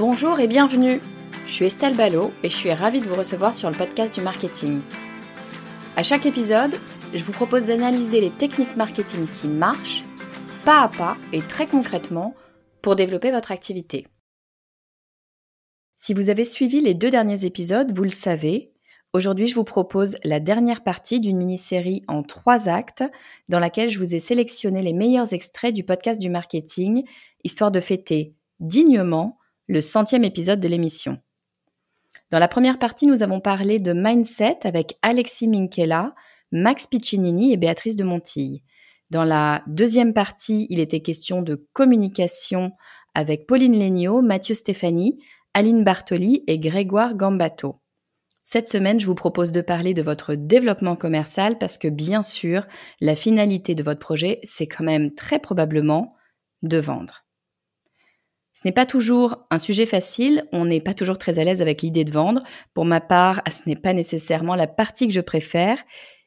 Bonjour et bienvenue. Je suis Estelle Ballot et je suis ravie de vous recevoir sur le podcast du marketing. À chaque épisode, je vous propose d'analyser les techniques marketing qui marchent, pas à pas et très concrètement, pour développer votre activité. Si vous avez suivi les deux derniers épisodes, vous le savez, aujourd'hui je vous propose la dernière partie d'une mini-série en trois actes dans laquelle je vous ai sélectionné les meilleurs extraits du podcast du marketing, histoire de fêter dignement le centième épisode de l'émission. Dans la première partie, nous avons parlé de mindset avec Alexis Minkela, Max Piccinini et Béatrice de Montille. Dans la deuxième partie, il était question de communication avec Pauline Legnaud, Mathieu Stéphanie, Aline Bartoli et Grégoire Gambato. Cette semaine, je vous propose de parler de votre développement commercial parce que bien sûr, la finalité de votre projet, c'est quand même très probablement de vendre. Ce n'est pas toujours un sujet facile, on n'est pas toujours très à l'aise avec l'idée de vendre. Pour ma part, ce n'est pas nécessairement la partie que je préfère,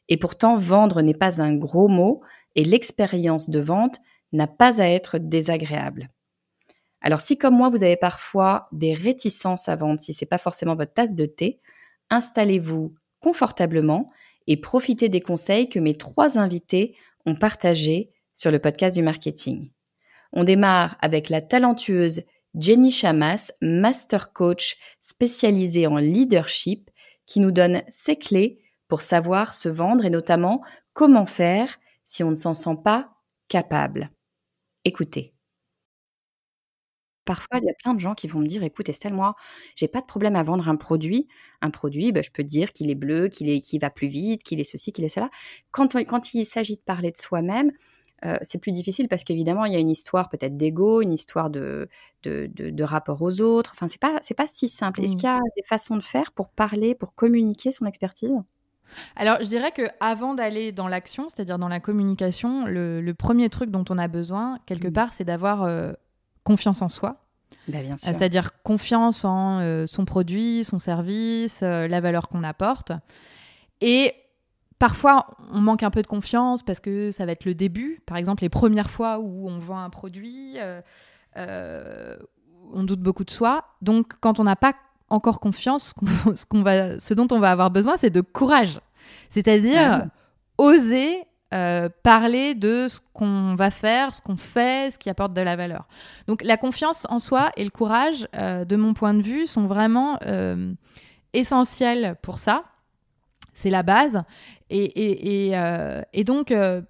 et pourtant vendre n'est pas un gros mot, et l'expérience de vente n'a pas à être désagréable. Alors si comme moi vous avez parfois des réticences à vendre, si c'est pas forcément votre tasse de thé, installez-vous confortablement et profitez des conseils que mes trois invités ont partagés sur le podcast du marketing. On démarre avec la talentueuse Jenny Chamas, master coach spécialisée en leadership, qui nous donne ses clés pour savoir se vendre et notamment comment faire si on ne s'en sent pas capable. Écoutez. Parfois, il y a plein de gens qui vont me dire, écoute Estelle, moi, j'ai pas de problème à vendre un produit. Un produit, ben, je peux dire qu'il est bleu, qu'il est, va plus vite, qu'il est ceci, qu'il est cela. Quand il s'agit de parler de soi-même, euh, c'est plus difficile parce qu'évidemment, il y a une histoire peut-être d'ego, une histoire de, de, rapport aux autres. Enfin, c'est pas, c'est pas si simple. Est-ce mmh. qu'il y a des façons de faire pour parler, pour communiquer son expertise? Alors, je dirais que avant d'aller dans l'action, c'est-à-dire dans la communication, le, premier truc dont on a besoin, quelque mmh. part, c'est d'avoir euh, confiance en soi. Bah, bien sûr. C'est-à-dire confiance en euh, son produit, son service, la valeur qu'on apporte. Et Parfois, on manque un peu de confiance parce que ça va être le début. Par exemple, les premières fois où on vend un produit, euh, euh, on doute beaucoup de soi. Donc, quand on n'a pas encore confiance, ce, qu'on va, ce dont on va avoir besoin, c'est de courage. C'est-à-dire oser euh, parler de ce qu'on va faire, ce qu'on fait, ce qui apporte de la valeur. Donc la confiance en soi et le courage, de mon point de vue, sont vraiment essentiels pour ça. C'est la base. Et, euh, et, donc, euh,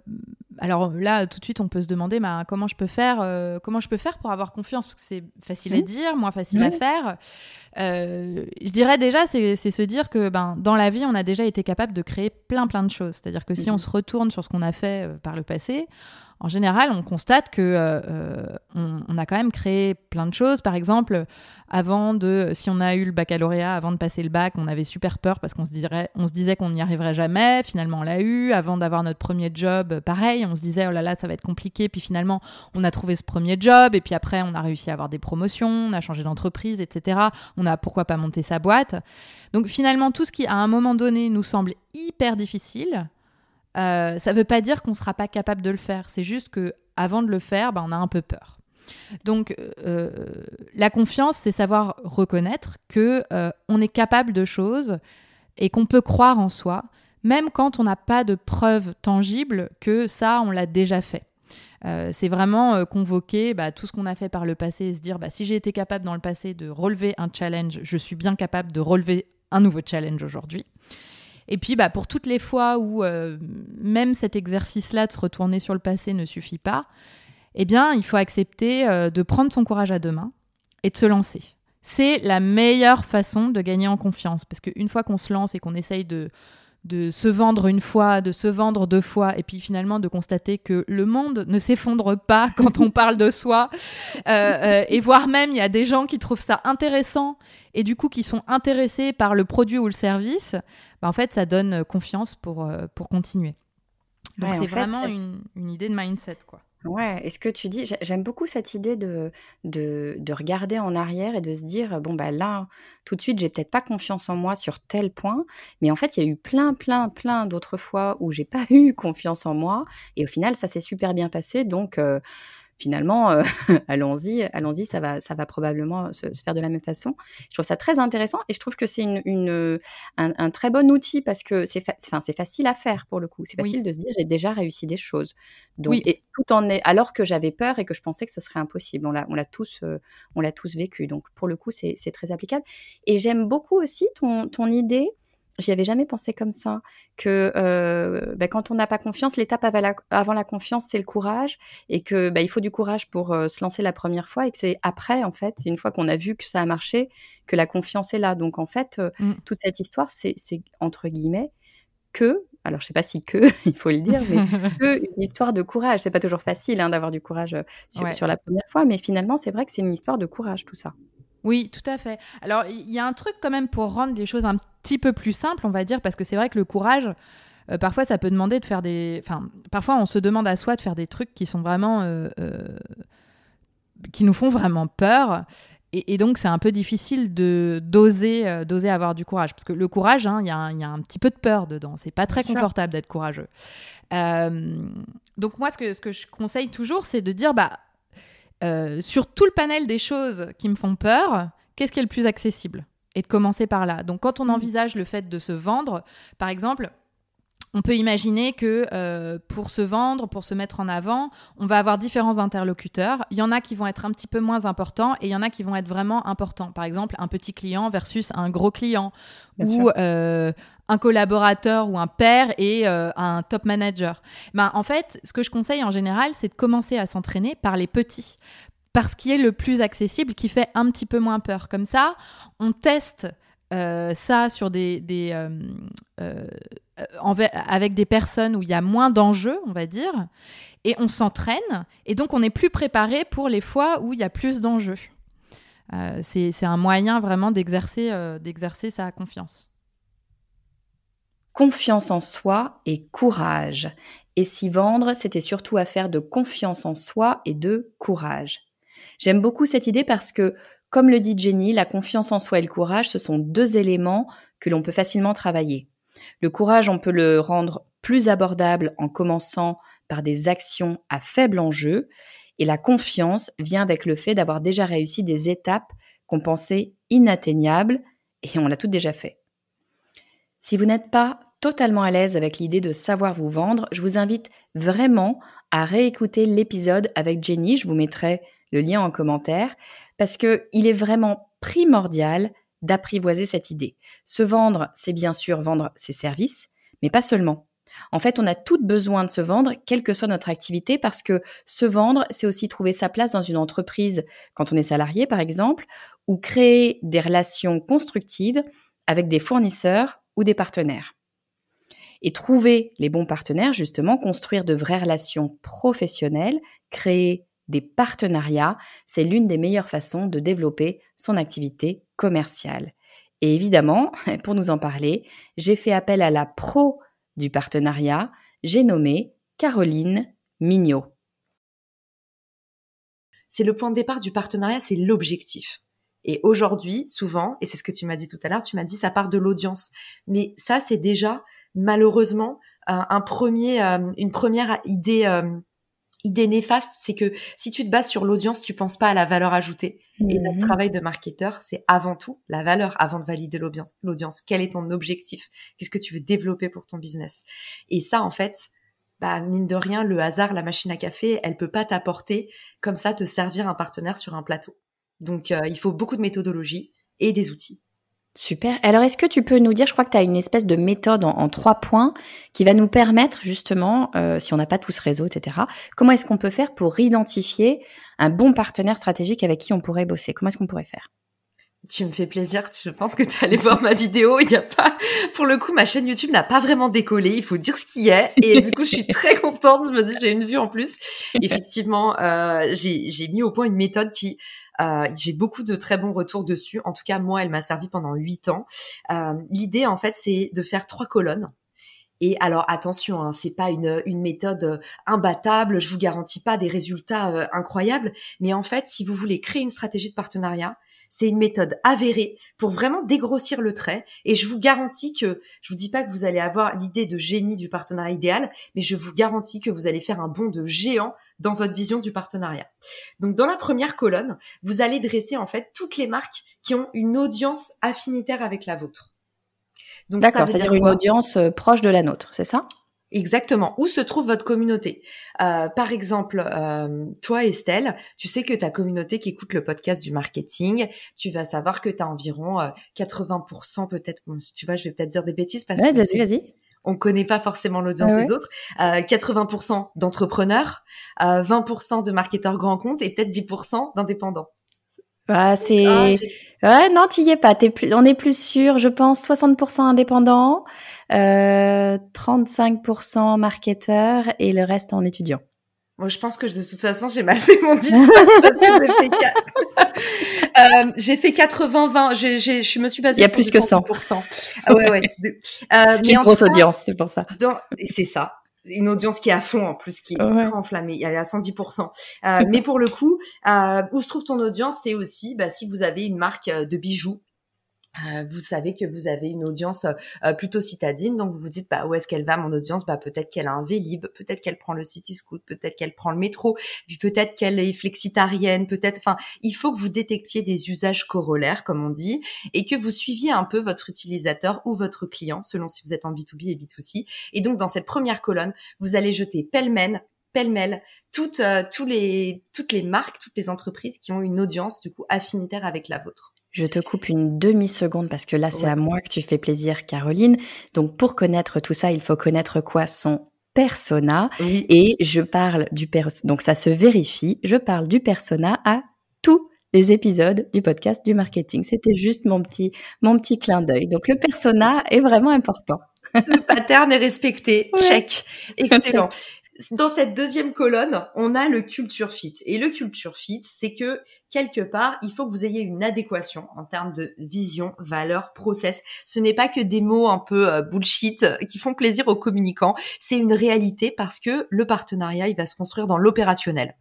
alors là, tout de suite, on peut se demander bah, comment, je peux faire, euh, comment je peux faire pour avoir confiance, parce que c'est facile à mmh. dire, moins facile à mmh. faire. je dirais déjà, c'est se dire que ben, dans la vie, on a déjà été capable de créer plein, plein de choses. C'est-à-dire que si mmh. on se retourne sur ce qu'on a fait par le passé, en général, on constate que euh, euh, on, a quand même créé plein de choses. Par exemple, avant de, si on a eu le baccalauréat, avant de passer le bac, on avait super peur parce qu'on se, se disait qu'on n'y arriverait jamais. Finalement, on l'a eu. Avant d'avoir notre premier job, pareil, on se disait oh là là, ça va être compliqué. Puis finalement, on a trouvé ce premier job et puis après, on a réussi à avoir des promotions, on a changé d'entreprise, etc. On a pourquoi pas monter sa boîte. Donc finalement, tout ce qui à un moment donné nous semble hyper difficile euh, ça ne veut pas dire qu'on ne sera pas capable de le faire. C'est juste que avant de le faire, ben, on a un peu peur. Donc, la confiance, c'est savoir reconnaître que on est capable de choses et qu'on peut croire en soi, même quand on n'a pas de preuves tangibles que ça, on l'a déjà fait. Euh, c'est vraiment euh, convoquer bah, tout ce qu'on a fait par le passé et se dire bah, si j'ai été capable dans le passé de relever un challenge, je suis bien capable de relever un nouveau challenge aujourd'hui. Et puis bah, pour toutes les fois où euh, même cet exercice-là de se retourner sur le passé ne suffit pas, eh bien il faut accepter de prendre son courage à deux mains et de se lancer. C'est la meilleure façon de gagner en confiance parce qu'une fois qu'on se lance et qu'on essaye de de se vendre une fois, de se vendre deux fois, et puis finalement de constater que le monde ne s'effondre pas quand on parle de soi, euh, euh, et voire même il y a des gens qui trouvent ça intéressant et du coup qui sont intéressés par le produit ou le service, bah, en fait ça donne confiance pour, euh, pour continuer. Donc c'est vraiment une, une idée de mindset quoi. Ouais, est ce que tu dis, j'aime beaucoup cette idée de, de, de regarder en arrière et de se dire, bon, bah là, tout de suite, j'ai peut-être pas confiance en moi sur tel point, mais en fait, il y a eu plein, plein, plein d'autres fois où j'ai pas eu confiance en moi, et au final, ça s'est super bien passé, donc euh, finalement, euh, allons-y, allons-y, ça va, ça va probablement se, faire de la même façon. Je trouve ça très intéressant et je trouve que c'est une, une un, très bon outil parce que c'est, enfin, c'est facile à faire pour le coup. C'est facile de se dire j'ai déjà réussi des choses. Donc, et tout en est, alors que j'avais peur et que je pensais que ce serait impossible. On l'a, on l'a tous, euh, on l'a tous vécu. Donc, pour le coup, c'est, c'est très applicable. Et j'aime beaucoup aussi ton, ton idée J'y avais jamais pensé comme ça, que euh, bah, quand on n'a pas confiance, l'étape avant la, confiance, c'est le courage, et que bah, il faut du courage pour euh, se lancer la première fois, et que c'est après, en fait, une fois qu'on a vu que ça a marché, que la confiance est là. Donc en fait, euh, mmh. toute cette histoire, c'est entre guillemets que, alors je sais pas si que, il faut le dire, mais que une histoire de courage. C'est pas toujours facile hein, d'avoir du courage sur, sur la première fois, mais finalement, c'est vrai que c'est une histoire de courage tout ça. Oui, tout à fait. Alors, il y a un truc quand même pour rendre les choses un petit peu plus simples, on va dire, parce que c'est vrai que le courage, euh, parfois, ça peut demander de faire des. Enfin, parfois, on se demande à soi de faire des trucs qui sont vraiment. Euh, euh, qui nous font vraiment peur. Et, donc, c'est un peu difficile de d'oser, d'oser avoir du courage. Parce que le courage, hein, il y, a un petit peu de peur dedans. C'est pas très confortable d'être courageux. donc, moi, ce que, ce que je conseille toujours, c'est de dire bah, euh, sur tout le panel des choses qui me font peur, qu'est-ce qui est le plus accessible? Et de commencer par là. Donc quand on mmh. envisage le fait de se vendre, par exemple, on peut imaginer que euh, pour se vendre, pour se mettre en avant, on va avoir différents interlocuteurs. Il y en a qui vont être un petit peu moins importants et il y en a qui vont être vraiment importants. Par exemple, un petit client versus un gros client ou euh, un collaborateur ou un père et euh, un top manager. Ben, en fait, ce que je conseille en général, c'est de commencer à s'entraîner par les petits parce qu'il est le plus accessible, qui fait un petit peu moins peur. Comme ça, on teste ça sur des, des euh, avec des personnes où il y a moins d'enjeux, on va dire, et on s'entraîne, et donc on est plus préparé pour les fois où il y a plus d'enjeux. Euh, c'est un moyen vraiment d'exercer euh, d'exercer sa confiance. Confiance en soi et courage. Et s'y vendre, c'était surtout affaire de confiance en soi et de courage. J'aime beaucoup cette idée parce que, comme le dit Jenny, la confiance en soi et le courage, ce sont deux éléments que l'on peut facilement travailler. Le courage, on peut le rendre plus abordable en commençant par des actions à faible enjeu. Et la confiance vient avec le fait d'avoir déjà réussi des étapes qu'on pensait inatteignables et on l'a toutes déjà fait. Si vous n'êtes pas totalement à l'aise avec l'idée de savoir vous vendre, je vous invite vraiment à réécouter l'épisode avec Jenny. Je vous mettrai le lien en commentaire parce que il est vraiment primordial d'apprivoiser cette idée. Se vendre, c'est bien sûr vendre ses services, mais pas seulement. En fait, on a tout besoin de se vendre, quelle que soit notre activité, parce que se vendre, c'est aussi trouver sa place dans une entreprise quand on est salarié, par exemple, ou créer des relations constructives avec des fournisseurs ou des partenaires. Et trouver les bons partenaires, justement, construire de vraies relations professionnelles, créer des partenariats, c'est l'une des meilleures façons de développer son activité commerciale. Et évidemment, pour nous en parler, j'ai fait appel à la pro du partenariat, j'ai nommé Caroline Mignot. C'est le point de départ du partenariat, c'est l'objectif. Et aujourd'hui, souvent, et c'est ce que tu m'as dit tout à l'heure, tu m'as dit ça part de l'audience. Mais ça, c'est déjà malheureusement un premier, euh, une première idée euh, idée néfaste, c'est que si tu te bases sur l'audience, tu penses pas à la valeur ajoutée. Et notre Mhm. travail de marketeur, c'est avant tout la valeur, avant de valider l'audience. L'audience, quel est ton objectif? Qu'est-ce que tu veux développer pour ton business? Et ça, en fait, bah mine de rien, le hasard, la machine à café, elle peut pas t'apporter comme ça te servir un partenaire sur un plateau. Donc, euh, il faut beaucoup de méthodologie et des outils. Super. Alors, est-ce que tu peux nous dire, je crois que tu as une espèce de méthode en, en trois points qui va nous permettre justement, euh, si on n'a pas tout ce réseau, etc., comment est-ce qu'on peut faire pour identifier un bon partenaire stratégique avec qui on pourrait bosser? Comment est-ce qu'on pourrait faire? Tu me fais plaisir. Je pense que tu allé voir ma vidéo. Il y a pas, pour le coup, ma chaîne YouTube n'a pas vraiment décollé. Il faut dire ce qui est. Et du coup, je suis très contente. Je me dis, j'ai une vue en plus. Effectivement, euh, j'ai j'ai mis au point une méthode qui, euh, j'ai beaucoup de très bons retours dessus. En tout cas, moi, elle m'a servi pendant huit ans. Euh, L'idée, en fait, c'est de faire trois colonnes. Et alors attention, hein, c'est pas une, une méthode euh, imbattable, je vous garantis pas des résultats euh, incroyables, mais en fait, si vous voulez créer une stratégie de partenariat, c'est une méthode avérée pour vraiment dégrossir le trait. Et je vous garantis que, je vous dis pas que vous allez avoir l'idée de génie du partenariat idéal, mais je vous garantis que vous allez faire un bond de géant dans votre vision du partenariat. Donc, dans la première colonne, vous allez dresser en fait toutes les marques qui ont une audience affinitaire avec la vôtre. D'accord, c'est-à-dire dire une audience euh, proche de la nôtre, c'est ça? Exactement. Où se trouve votre communauté? Euh, Par exemple, euh, toi Estelle, tu sais que ta communauté qui écoute le podcast du marketing, tu vas savoir que tu as environ euh, 80% peut-être, bon, tu vois, je vais peut-être dire des bêtises parce Ouais, que vas-y, c'est- vas-y. on connaît pas forcément l'audience Ouais, des autres. Euh, 80% d'entrepreneurs, euh, 20% de marketeurs grands comptes et peut-être 10% d'indépendants. Ah, c'est... Ah, j'ai- ouais, non, tu y es pas. Plus... On est plus sûr, je pense, 60% indépendants, euh, 35% marketeurs et le reste en étudiant. Moi, je pense que de toute façon, j'ai mal fait mon discours parce que j'ai fait, qua- Euh, j'ai fait 80-20. J'ai, j'ai, je me suis basée. Il y a plus que 100. 100%. Ah ouais, Euh, J'ai une grosse cas, audience, c'est pour ça. dans- c'est ça. Une audience qui est à fond en plus, qui est Ouais. très enflammée. Elle est à 110%. Euh, mais pour le coup, euh, où se trouve ton audience, c'est aussi bah, si vous avez une marque euh, de bijoux. Euh, vous savez que vous avez une audience euh, plutôt citadine, donc vous vous dites bah où est-ce qu'elle va mon audience? Bah peut-être qu'elle a un Vélib, peut-être qu'elle prend le City Scoot, peut-être qu'elle prend le métro, puis peut-être qu'elle est flexitarienne, peut-être. Enfin, il faut que vous détectiez des usages corollaires, comme on dit, et que vous suiviez un peu votre utilisateur ou votre client, selon si vous êtes en B2B et B2C. Et donc, dans cette première colonne, vous allez jeter pêle-mêle, pêle-mêle, toutes, euh, les, toutes les marques, toutes les entreprises qui ont une audience, du coup, affinitaire avec la vôtre. Je te coupe une demi-seconde parce que là, c'est Ouais. à moi que tu fais plaisir, Caroline. Donc, pour connaître tout ça, il faut connaître quoi? Son persona. Oui. Et je parle du persona. Donc, ça se vérifie. Je parle du persona à tous les épisodes du podcast du marketing. C'était juste mon petit, mon petit clin d'œil. Donc, le persona est vraiment important. Le pattern est respecté. Ouais. Check. Excellent. Dans cette deuxième colonne, on a le culture fit. Et le culture fit, c'est que quelque part, il faut que vous ayez une adéquation en termes de vision, valeur, process. Ce n'est pas que des mots un peu euh, bullshit euh, qui font plaisir aux communicants. C'est une réalité parce que le partenariat, il va se construire dans l'opérationnel.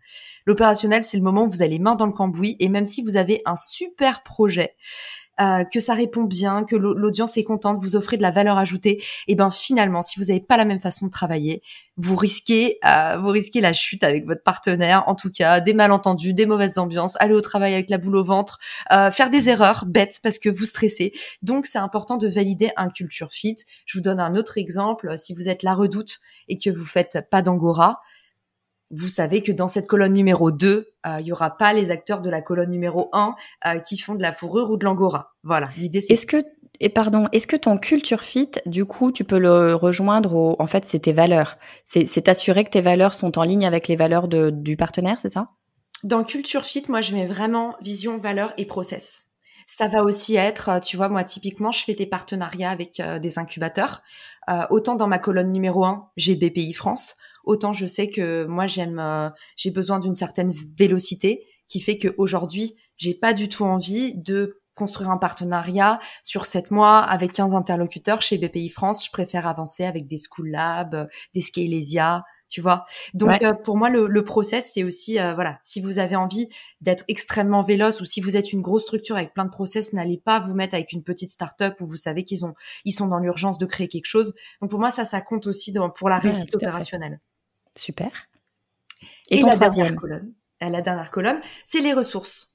L'opérationnel, c'est le moment où vous avez les mains dans le cambouis et même si vous avez un super projet, euh, que ça répond bien, que l'au- l'audience est contente, vous offrez de la valeur ajoutée, et ben finalement, si vous n'avez pas la même façon de travailler, vous risquez, euh, vous risquez la chute avec votre partenaire. En tout cas, des malentendus, des mauvaises ambiances, aller au travail avec la boule au ventre, euh, faire des erreurs bêtes parce que vous stressez. Donc, c'est important de valider un culture fit. Je vous donne un autre exemple. Si vous êtes la redoute et que vous faites pas d'angora, vous savez que dans cette colonne numéro 2, euh, il y aura pas les acteurs de la colonne numéro 1 euh, qui font de la fourrure ou de l'angora. Voilà, l'idée c'est Est-ce que, et pardon, est-ce que ton culture fit, du coup, tu peux le rejoindre au, en fait, c'est tes valeurs. C'est, t'assurer que tes valeurs sont en ligne avec les valeurs de, du partenaire, c'est ça? Dans Culture Fit, moi, je mets vraiment vision, valeur et process. Ça va aussi être, euh, tu vois, moi, typiquement, je fais des partenariats avec euh, des incubateurs. Euh, autant dans ma colonne numéro 1, j'ai BPI France, autant je sais que moi, j'aime, euh, j'ai besoin d'une certaine vélocité qui fait qu'aujourd'hui, j'ai pas du tout envie de construire un partenariat sur sept mois avec 15 interlocuteurs chez BPI France. Je préfère avancer avec des School Lab, euh, des Scalesia, tu vois. Donc Ouais. euh, pour moi le, le process c'est aussi euh, voilà si vous avez envie d'être extrêmement véloce ou si vous êtes une grosse structure avec plein de process n'allez pas vous mettre avec une petite start-up où vous savez qu'ils ont ils sont dans l'urgence de créer quelque chose. Donc pour moi ça ça compte aussi dans, pour la Ouais, réussite fait. Super. Et, ton troisième colonne, la dernière colonne, c'est les ressources.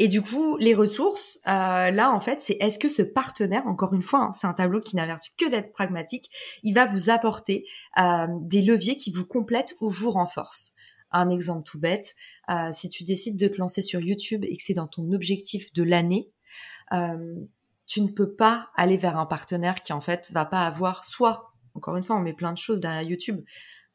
Et du coup, les ressources, euh, là, en fait, c'est est-ce que ce partenaire, encore une fois, hein, c'est un tableau qui n'avertit que d'être pragmatique, il va vous apporter euh, des leviers qui vous complètent ou vous renforcent. Un exemple tout bête, euh, si tu décides de te lancer sur YouTube et que c'est dans ton objectif de l'année, euh, tu ne peux pas aller vers un partenaire qui en fait va pas avoir soit, encore une fois, on met plein de choses derrière YouTube,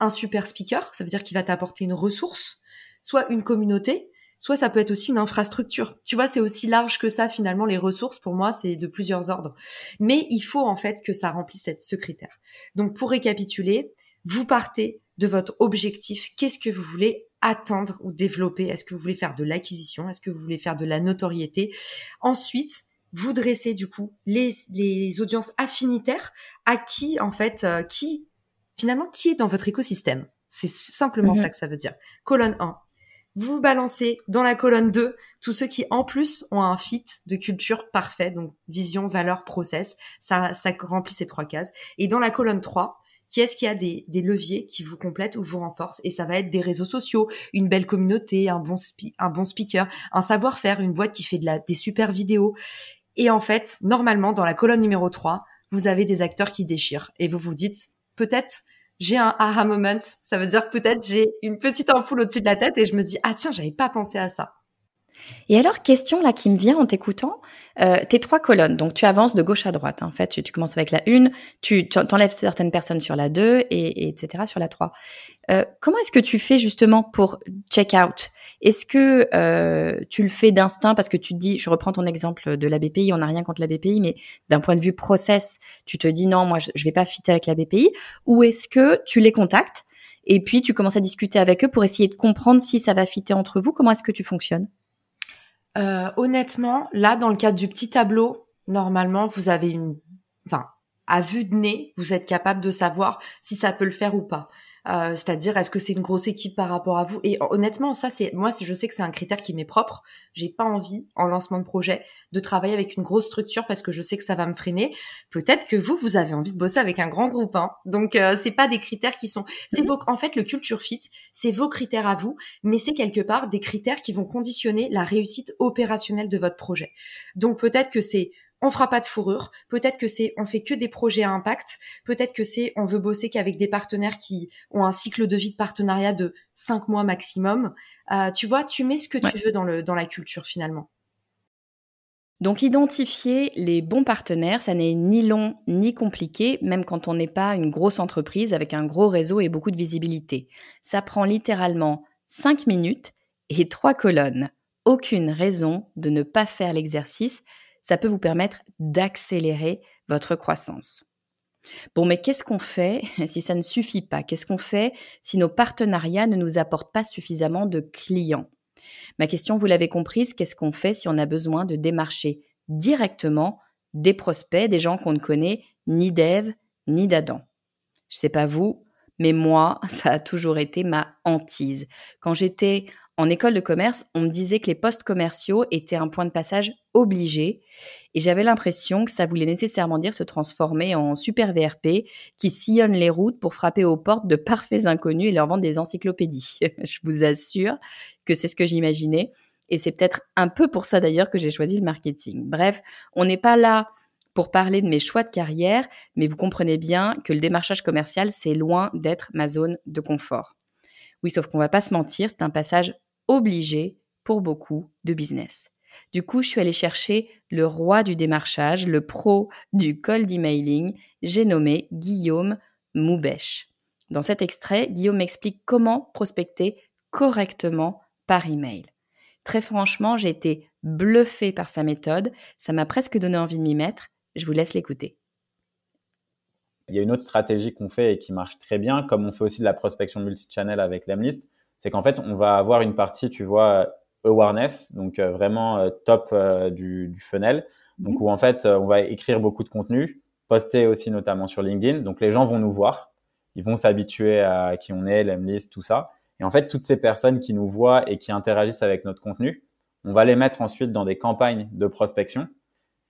un super speaker, ça veut dire qu'il va t'apporter une ressource, soit une communauté, soit ça peut être aussi une infrastructure. Tu vois, c'est aussi large que ça finalement les ressources pour moi, c'est de plusieurs ordres. Mais il faut en fait que ça remplisse ce critère. Donc pour récapituler, vous partez de votre objectif, qu'est-ce que vous voulez atteindre ou développer? Est-ce que vous voulez faire de l'acquisition? Est-ce que vous voulez faire de la notoriété? Ensuite, vous dressez du coup les, audiences affinitaires à qui en fait, euh, qui finalement qui est dans votre écosystème? C'est simplement mhm. ça que ça veut dire. Colonne 1, vous balancez dans la colonne 2 tous ceux qui en plus ont un fit de culture parfait, donc vision, valeur, process, ça, ça remplit ces trois cases. Et dans la colonne 3, qui est-ce qui a des, des, leviers qui vous complètent ou vous renforcent? Et ça va être des réseaux sociaux, une belle communauté, un bon, un bon speaker, un savoir-faire, une boîte qui fait de la, des super vidéos. Et en fait, normalement, dans la colonne numéro 3, vous avez des acteurs qui déchirent. Et vous vous dites, peut-être j'ai un aha moment. Ça veut dire peut-être j'ai une petite ampoule au-dessus de la tête et je me dis ah tiens j'avais pas pensé à ça. Et alors, question là qui me vient en t'écoutant, euh, tes trois colonnes, donc tu avances de gauche à droite. Hein. En fait, tu, commences avec la une, tu t'enlèves certaines personnes sur la 2 et, etc. sur la 3. Euh, comment est-ce que tu fais justement pour check out Est-ce que euh, tu le fais d'instinct? Parce que tu te dis, je reprends ton exemple de la BPI, on n'a rien contre la BPI, mais d'un point de vue process, tu te dis non, moi je, je vais pas fitter avec la BPI, ou est-ce que tu les contactes et puis tu commences à discuter avec eux pour essayer de comprendre si ça va fitter entre vous? Comment est-ce que tu fonctionnes? Euh, honnêtement, là, dans le cadre du petit tableau, normalement, vous avez une, enfin, à vue de nez, vous êtes capable de savoir si ça peut le faire ou pas. Euh, c'est-à-dire est-ce que c'est une grosse équipe par rapport à vous? Et honnêtement ça c'est moi je sais que c'est un critère qui m'est propre. J'ai pas envie en lancement de projet de travailler avec une grosse structure parce que je sais que ça va me freiner. Peut-être que vous vous avez envie de bosser avec un grand groupe hein. donc euh, c'est pas des critères qui sont c'est vos en fait le culture fit c'est vos critères à vous mais c'est quelque part des critères qui vont conditionner la réussite opérationnelle de votre projet. Donc peut-être que c'est on fera pas de fourrure. Peut-être que c'est on fait que des projets à impact. Peut-être que c'est on veut bosser qu'avec des partenaires qui ont un cycle de vie de partenariat de cinq mois maximum. Euh, tu vois, tu mets ce que tu veux dans le dans la culture finalement. Donc identifier les bons partenaires, ça n'est ni long ni compliqué, même quand on n'est pas une grosse entreprise avec un gros réseau et beaucoup de visibilité. Ça prend littéralement cinq minutes et trois colonnes. Aucune raison de ne pas faire l'exercice ça peut vous permettre d'accélérer votre croissance. Bon, mais qu'est-ce qu'on fait si ça ne suffit pas? Qu'est-ce qu'on fait si nos partenariats ne nous apportent pas suffisamment de clients? Ma question, vous l'avez comprise, qu'est-ce qu'on fait si on a besoin de démarcher directement des prospects, des gens qu'on ne connaît ni d'Ève ni d'Adam? Je sais pas vous, mais moi, ça a toujours été ma hantise. Quand j'étais en école de commerce, on me disait que les postes commerciaux étaient un point de passage obligé et j'avais l'impression que ça voulait nécessairement dire se transformer en super VRP qui sillonne les routes pour frapper aux portes de parfaits inconnus et leur vendre des encyclopédies. Je vous assure que c'est ce que j'imaginais et c'est peut-être un peu pour ça d'ailleurs que j'ai choisi le marketing. Bref, on n'est pas là pour parler de mes choix de carrière, mais vous comprenez bien que le démarchage commercial, c'est loin d'être ma zone de confort. Oui, sauf qu'on va pas se mentir, c'est un passage obligé pour beaucoup de business. Du coup, je suis allée chercher le roi du démarchage, le pro du cold emailing, j'ai nommé Guillaume Moubèche. Dans cet extrait, Guillaume m'explique comment prospecter correctement par email. Très franchement, j'ai été bluffée par sa méthode, ça m'a presque donné envie de m'y mettre. Je vous laisse l'écouter. Il y a une autre stratégie qu'on fait et qui marche très bien, comme on fait aussi de la prospection multi-channel avec Lemlist, c'est qu'en fait, on va avoir une partie, tu vois, awareness, donc euh, vraiment euh, top euh, du, du, funnel, donc mhm. où en fait, on va écrire beaucoup de contenu, poster aussi notamment sur LinkedIn, donc les gens vont nous voir, ils vont s'habituer à qui on est, l'Emlist, tout ça. Et en fait, toutes ces personnes qui nous voient et qui interagissent avec notre contenu, on va les mettre ensuite dans des campagnes de prospection.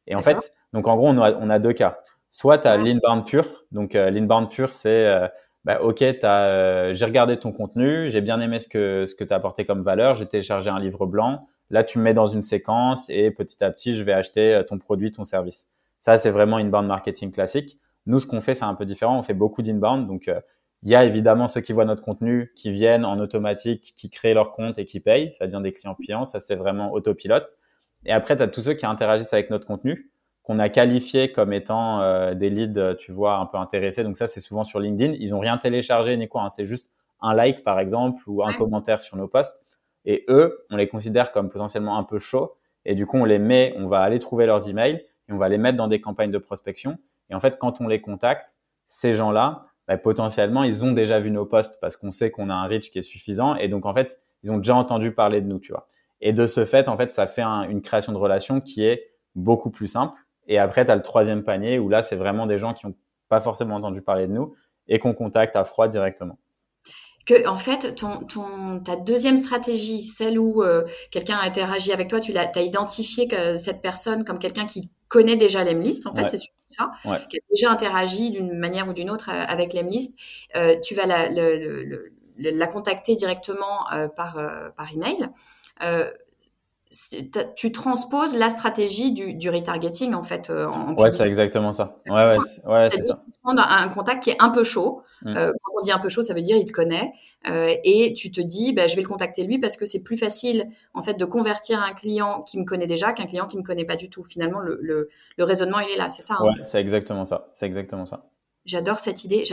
Et en fait, donc en gros, on a, on a deux cas. Soit tu as l'inbound pur. Donc, l'inbound pur, c'est bah, ok, euh, j'ai regardé ton contenu, j'ai bien aimé ce que ce que tu as apporté comme valeur, j'ai téléchargé un livre blanc. Là, tu me mets dans une séquence et petit à petit, je vais acheter euh, ton produit, ton service. Ça, c'est vraiment inbound marketing classique. Nous, ce qu'on fait, c'est un peu différent. On fait beaucoup d'inbound. Donc, euh, il y a évidemment ceux qui voient notre contenu, qui viennent en automatique, qui créent leur compte et qui payent. Ça devient des clients payants. Ça, c'est vraiment autopilote. Et après, tu as tous ceux qui interagissent avec notre contenu, qu'on a qualifié comme étant euh, des leads, tu vois, un peu intéressés. Donc ça, c'est souvent sur LinkedIn. Ils ont rien téléchargé ni quoi. Hein. C'est juste un like, par exemple, ou un commentaire sur nos posts. Et eux, on les considère comme potentiellement un peu chauds. Et du coup, on les met, on va aller trouver leurs emails et on va les mettre dans des campagnes de prospection. Et en fait, quand on les contacte, ces gens-là, bah, potentiellement, ils ont déjà vu nos posts parce qu'on sait qu'on a un reach qui est suffisant. Et donc, en fait, ils ont déjà entendu parler de nous, tu vois. Et de ce fait, en fait, ça fait une création de relation qui est beaucoup plus simple. Et après, tu as le troisième panier où là, c'est vraiment des gens qui n'ont pas forcément entendu parler de nous et qu'on contacte à froid directement. Que en fait ton, ton ta deuxième stratégie, celle où euh, quelqu'un a interagi avec toi, tu l'as as identifié que cette personne comme quelqu'un qui connaît déjà l'Emlist, en fait, c'est ça, qui a déjà interagi d'une manière ou d'une autre euh, avec l'Emlist, euh, tu vas la, la contacter directement euh, par par email. Euh, tu transposes la stratégie du, du retargeting en fait. En ouais, c'est exactement ça. Ouais, ouais, ouais c'est ça. Prendre un contact qui est un peu chaud, Mm. Euh, quand on dit un peu chaud, ça veut dire il te connaît euh, et tu te dis bah, je vais le contacter lui parce que c'est plus facile en fait de convertir un client qui me connaît déjà qu'un client qui me connaît pas du tout. Finalement, le, le, le raisonnement il est là, c'est ça. Hein? Ouais, c'est exactement ça. C'est exactement ça. J'adore cette idée.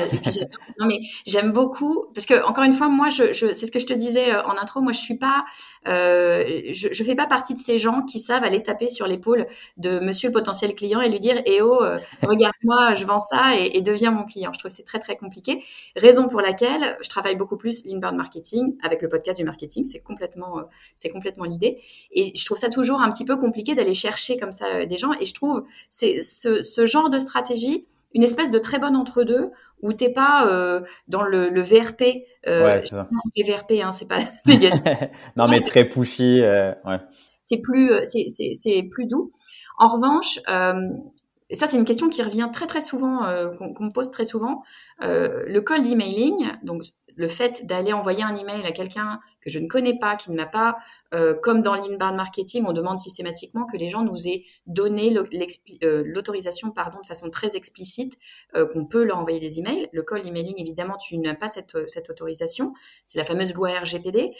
non mais j'aime beaucoup parce que encore une fois, moi, je, je c'est ce que je te disais euh, en intro. Moi, je suis pas, euh, je, je fais pas partie de ces gens qui savent aller taper sur l'épaule de Monsieur le potentiel client et lui dire "Eh oh, euh, regarde-moi, je vends ça et, et deviens mon client." Je trouve que c'est très très compliqué. Raison pour laquelle je travaille beaucoup plus l'inbound marketing avec le podcast du marketing. C'est complètement, euh, c'est complètement l'idée. Et je trouve ça toujours un petit peu compliqué d'aller chercher comme ça des gens. Et je trouve c'est ce, ce genre de stratégie une espèce de très bonne entre-deux où t'es pas euh, dans le, le VRP. Euh, ouais, c'est ça. Les VRP, hein, c'est pas non, mais très pushy. Euh, ouais. C'est plus, euh, c'est, c'est, c'est plus doux. En revanche, ça c'est une question qui revient très très souvent, qu'on, qu'on me pose très souvent. le cold emailing, donc le fait d'aller envoyer un email à quelqu'un que je ne connais pas, qui ne m'a pas, euh, comme dans l'inbound marketing, on demande systématiquement que les gens nous aient donné euh, l'autorisation, pardon, de façon très explicite, euh, qu'on peut leur envoyer des emails. Le call emailing, évidemment, tu n'as pas cette, cette autorisation. C'est la fameuse loi RGPD.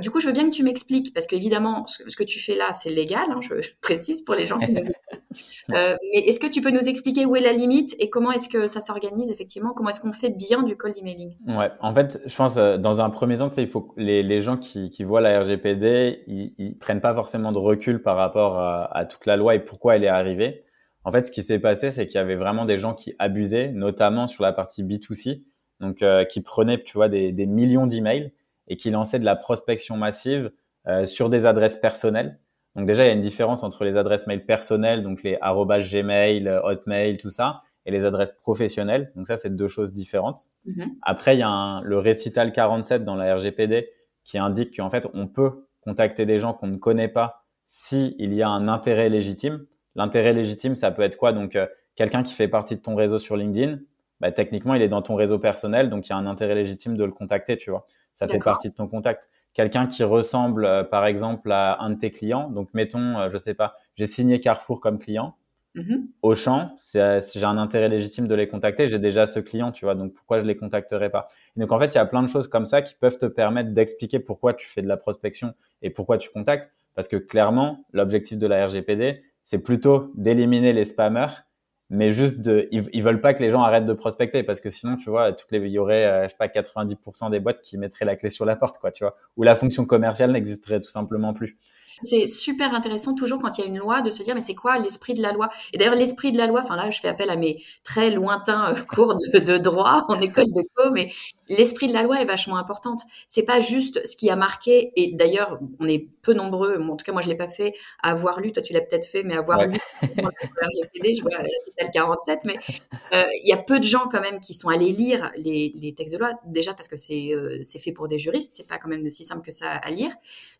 du coup, je veux bien que tu m'expliques, parce qu'évidemment, ce, ce, que tu fais là, c'est légal, hein, je, précise pour les gens qui nous mais est-ce que tu peux nous expliquer où est la limite et comment est-ce que ça s'organise effectivement? Comment est-ce qu'on fait bien du call emailing? Ouais, en fait, je pense, dans un premier temps, tu sais, il faut que les, les les gens qui, qui voient la RGPD, ils, ils, prennent pas forcément de recul par rapport à, à, toute la loi et pourquoi elle est arrivée. En fait, ce qui s'est passé, c'est qu'il y avait vraiment des gens qui abusaient, notamment sur la partie B2C, donc euh, qui prenaient, tu vois, des, des millions d'emails et qui lançaient de la prospection massive euh, sur des adresses personnelles. Donc déjà, il y a une différence entre les adresses mail personnelles, donc les Gmail, Hotmail, tout ça, et les adresses professionnelles. Donc ça, c'est deux choses différentes. Mm-hmm. Après, il y a un, le récital 47 dans la RGPD qui indique qu'en fait, on peut contacter des gens qu'on ne connaît pas s'il il y a un intérêt légitime. L'intérêt légitime, ça peut être quoi? Donc, euh, quelqu'un qui fait partie de ton réseau sur LinkedIn, bah, techniquement, il est dans ton réseau personnel, donc il y a un intérêt légitime de le contacter, tu vois. Ça fait partie de ton contact. Quelqu'un qui ressemble, euh, par exemple, à un de tes clients. Donc, mettons, euh, je sais pas, j'ai signé Carrefour comme client. Mm-hmm. Au champ, euh, si j'ai un intérêt légitime de les contacter, j'ai déjà ce client, tu vois, donc pourquoi je les contacterai pas? Donc en fait, il y a plein de choses comme ça qui peuvent te permettre d'expliquer pourquoi tu fais de la prospection et pourquoi tu contactes, parce que clairement, l'objectif de la RGPD, c'est plutôt d'éliminer les spammers, mais juste de, ils, veulent pas que les gens arrêtent de prospecter, parce que sinon, tu vois, toutes les, il y aurait, euh, je sais pas, 90% des boîtes qui mettraient la clé sur la porte, quoi, tu vois, ou la fonction commerciale n'existerait tout simplement plus. C'est super intéressant toujours quand il y a une loi de se dire mais c'est quoi l'esprit de la loi? Et d'ailleurs l'esprit de la loi, enfin là je fais appel à mes très lointains euh, cours de, droit en école de co, mais l'esprit de la loi est vachement importante. C'est pas juste ce qui a marqué et d'ailleurs on est peu nombreux, en tout cas moi je l'ai pas fait, à avoir lu, toi tu l'as peut-être fait, mais avoir lu je vois c'était le 47, mais euh, il y a peu de gens quand même qui sont allés lire les, les textes de loi déjà parce que c'est euh, c'est fait pour des juristes, c'est pas quand même si simple que ça à lire.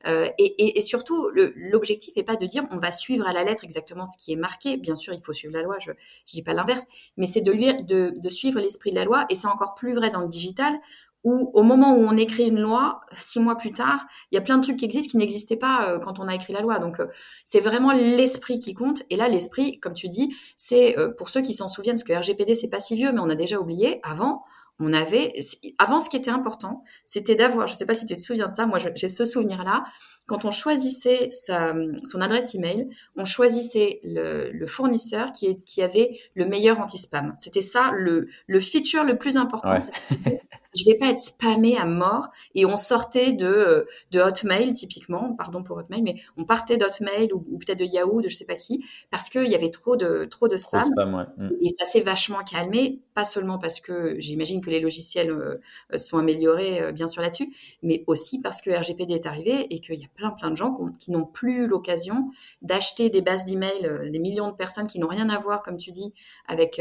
Et, et, et surtout l'objectif n'est pas de dire on va suivre à la lettre exactement ce qui est marqué. Bien sûr, il faut suivre la loi, je ne dis pas l'inverse, mais c'est de, de, de suivre l'esprit de la loi. Et c'est encore plus vrai dans le digital où au moment où on écrit une loi, six mois plus tard, il y a plein de trucs qui existent qui n'existaient pas euh, quand on a écrit la loi. Donc euh, c'est vraiment l'esprit qui compte. Et là, l'esprit, comme tu dis, c'est euh, pour ceux qui s'en souviennent, parce que RGPD c'est pas si vieux, mais on a déjà oublié. Avant, on avait, avant, ce qui était important, c'était d'avoir, je sais pas si tu te souviens de ça, moi j'ai ce souvenir-là, quand on choisissait sa, son adresse email, on choisissait le, le fournisseur qui, est, qui avait le meilleur anti-spam. C'était ça le, le feature le plus important. Ouais. je vais pas être spammé à mort. Et on sortait de, de Hotmail, typiquement, pardon pour Hotmail, mais on partait d'Hotmail ou, ou peut-être de Yahoo, de je sais pas qui, parce qu'il y avait trop de, trop de spam. Trop spam ouais. Mm. Et ça s'est vachement calmé, pas seulement parce que j'imagine que les logiciels euh, sont améliorés, euh, bien sûr, là-dessus, mais aussi parce que RGPD est arrivé et qu'il y a plein, plein de gens qui n'ont plus l'occasion d'acheter des bases d'email, euh, des millions de personnes qui n'ont rien à voir, comme tu dis, avec,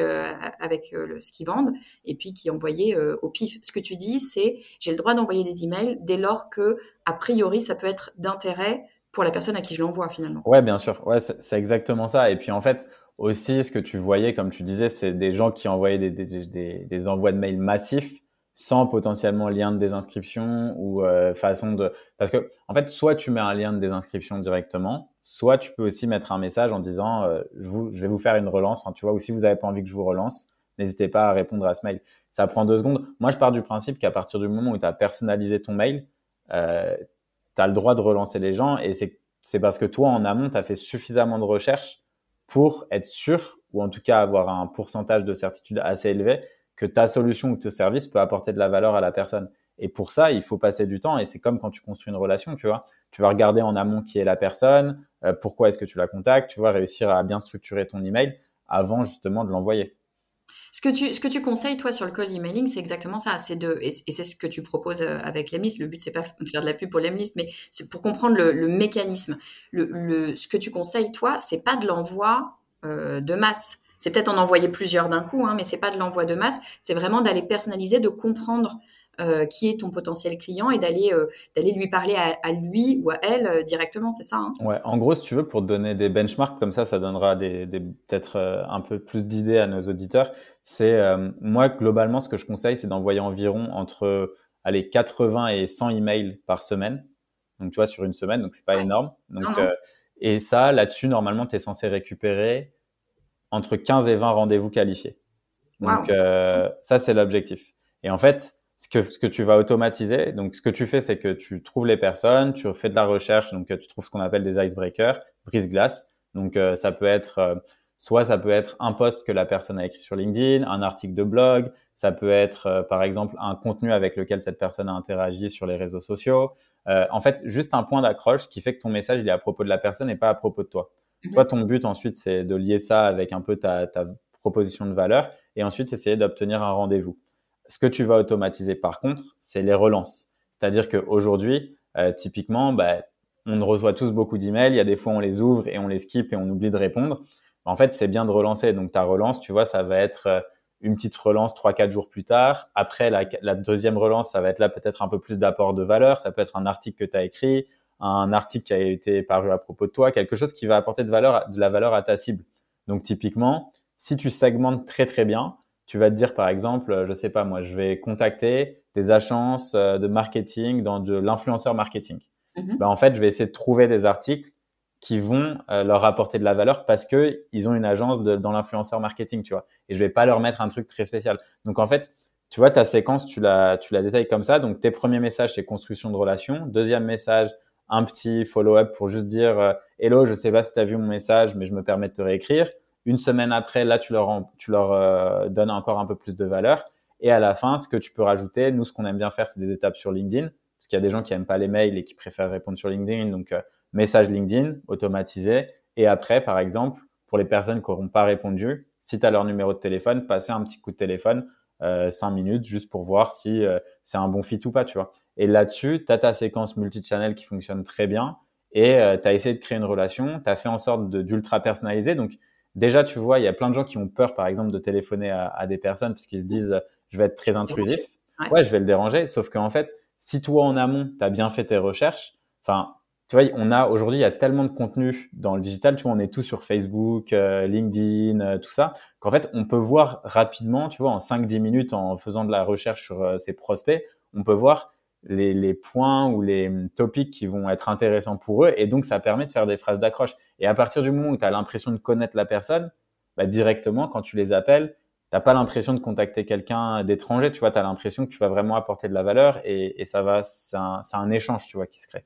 avec ce qu'ils vendent, et puis qui envoyaient au pif. Ce que tu dis, c'est j'ai le droit d'envoyer des emails dès lors que, a priori, ça peut être d'intérêt pour la personne à qui je l'envoie finalement. Ouais, bien sûr. Ouais, c'est exactement ça. Et puis en fait, aussi, ce que tu voyais, comme tu disais, c'est des gens qui envoyaient des, des, des, des, envois de mails massifs sans potentiellement lien de désinscription ou euh, façon de parce que en fait soit tu mets un lien de désinscription directement soit tu peux aussi mettre un message en disant euh, je, vous, je vais vous faire une relance tu vois ou si vous avez pas envie que je vous relance n'hésitez pas à répondre à ce mail. Ça prend deux secondes. Moi, je pars du principe qu'à partir du moment où tu as personnalisé ton mail, euh, tu as le droit de relancer les gens et c'est parce que toi, en amont, tu as fait suffisamment de recherches pour être sûr, ou en tout cas avoir un pourcentage de certitude assez élevé, que ta solution ou ton service peut apporter de la valeur à la personne. Et pour ça, il faut passer du temps. Et c'est comme quand tu construis une relation, tu vois. Tu vas regarder en amont qui est la personne, euh, pourquoi est-ce que tu la contactes, tu vas réussir à bien structurer ton email avant justement de l'envoyer. Ce que tu, ce que tu conseilles, toi, sur le call emailing, c'est exactement ça. C'est de, et, c'est ce que tu proposes euh, avec Lemlist. Le but, c'est pas de faire de la pub pour Lemlist, mais c'est pour comprendre le, le mécanisme. Le, le, ce que tu conseilles, toi, c'est pas de l'envoi euh, de masse. C'est peut-être en envoyer plusieurs d'un coup, hein, mais c'est pas de l'envoi de masse. C'est vraiment d'aller personnaliser, de comprendre euh, qui est ton potentiel client et d'aller euh, d'aller lui parler à, à, lui ou à elle euh, directement, c'est ça hein? Ouais, en gros, si tu veux, pour te donner des benchmarks comme ça, ça donnera des, des peut-être euh, un peu plus d'idées à nos auditeurs. C'est moi globalement, ce que je conseille, c'est d'envoyer environ entre allez 80 et 100 emails par semaine. Donc tu vois sur une semaine, donc c'est pas énorme. Donc et ça, là-dessus, normalement, tu es censé récupérer entre 15 et 20 rendez-vous qualifiés. Donc ça, c'est l'objectif. Et en fait, ce que, ce que tu vas automatiser. Donc, ce que tu fais, c'est que tu trouves les personnes, tu fais de la recherche, donc tu trouves ce qu'on appelle des icebreakers, brise-glace. Donc, euh, ça peut être, euh, soit ça peut être un post que la personne a écrit sur LinkedIn, un article de blog, ça peut être, euh, par exemple, un contenu avec lequel cette personne a interagi sur les réseaux sociaux. en fait, juste un point d'accroche qui fait que ton message, il est à propos de la personne et pas à propos de toi. Mhm. Toi, ton but ensuite, c'est de lier ça avec un peu ta, ta proposition de valeur et ensuite essayer d'obtenir un rendez-vous. Ce que tu vas automatiser par contre, c'est les relances. C'est-à-dire qu'aujourd'hui, euh, typiquement, bah, on reçoit tous beaucoup d'emails. Il y a des fois, on les ouvre et on les skip et on oublie de répondre. En fait, c'est bien de relancer. Donc, ta relance, tu vois, ça va être euh, une petite relance trois, quatre jours plus tard. Après, la, la deuxième relance, ça va être là peut-être un peu plus d'apport de valeur. Ça peut être un article que tu as écrit, un article qui a été paru à propos de toi, quelque chose qui va apporter de, valeur, de la valeur à ta cible. Donc, typiquement, si tu segmentes très, très bien, tu vas te dire par exemple, je sais pas moi, je vais contacter des agences euh, de marketing dans de l'influenceur marketing. Mhm. Ben, en fait, je vais essayer de trouver des articles qui vont euh, leur apporter de la valeur parce que ils ont une agence de, dans l'influenceur marketing, tu vois. Et je vais pas leur mettre un truc très spécial. Donc en fait, tu vois ta séquence, tu la tu la détailles comme ça. Donc tes premiers messages c'est construction de relation, deuxième message un petit follow-up pour juste dire euh, hello, je sais pas si tu as vu mon message mais je me permets de te réécrire. Une semaine après, là, tu leur, tu leur euh, donnes encore un peu plus de valeur. Et à la fin, ce que tu peux rajouter, nous, ce qu'on aime bien faire, c'est des étapes sur LinkedIn, parce qu'il y a des gens qui aiment pas les mails et qui préfèrent répondre sur LinkedIn. Donc, euh, message LinkedIn automatisé. Et après, par exemple, pour les personnes qui n'auront pas répondu, si tu as leur numéro de téléphone, passer un petit coup de téléphone, euh, 5 minutes, juste pour voir si euh, c'est un bon fit ou pas, tu vois. Et là-dessus, tu as ta séquence multi-channel qui fonctionne très bien et tu as essayé de créer une relation, tu as fait en sorte d'ultra personnaliser. Donc, déjà, tu vois, il y a plein de gens qui ont peur, par exemple, de téléphoner à, des personnes parce qu'ils se disent, je vais être très intrusif. Ouais. je vais le déranger. Sauf qu'en fait, si toi, en amont, tu as bien fait tes recherches, enfin, tu vois, on a aujourd'hui, il y a tellement de contenu dans le digital, tu vois, on est tous sur Facebook, euh, LinkedIn, euh, tout ça, qu'en fait, on peut voir rapidement, tu vois, en 5-10 minutes, en faisant de la recherche sur euh, ses prospects, on peut voir les, les, points ou les topics qui vont être intéressants pour eux. Et donc, ça permet de faire des phrases d'accroche. Et à partir du moment où tu as l'impression de connaître la personne, bah, directement, quand tu les appelles, t'as pas l'impression de contacter quelqu'un d'étranger, tu vois, tu as l'impression que tu vas vraiment apporter de la valeur et, et ça va, c'est un, un échange, tu vois, qui se crée.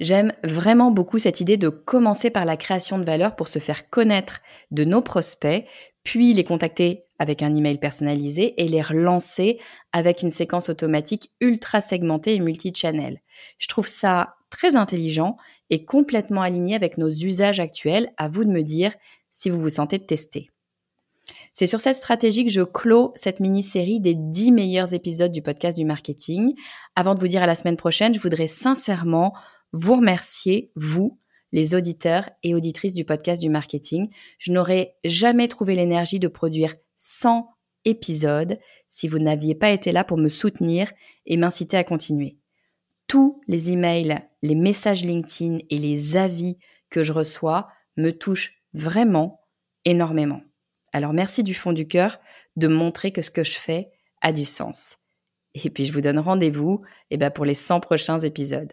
J'aime vraiment beaucoup cette idée de commencer par la création de valeur pour se faire connaître de nos prospects, puis les contacter avec un email personnalisé et les relancer avec une séquence automatique ultra segmentée et multi-channel. Je trouve ça très intelligent et complètement aligné avec nos usages actuels. À vous de me dire si vous vous sentez tester. C'est sur cette stratégie que je clôt cette mini-série des 10 meilleurs épisodes du podcast du marketing. Avant de vous dire à la semaine prochaine, je voudrais sincèrement vous remercier, vous, les auditeurs et auditrices du podcast du marketing. Je n'aurais jamais trouvé l'énergie de produire 100 épisodes si vous n'aviez pas été là pour me soutenir et m'inciter à continuer. Tous les emails, les messages LinkedIn et les avis que je reçois me touchent vraiment énormément. Alors merci du fond du cœur de montrer que ce que je fais a du sens. Et puis je vous donne rendez-vous eh ben, pour les 100 prochains épisodes.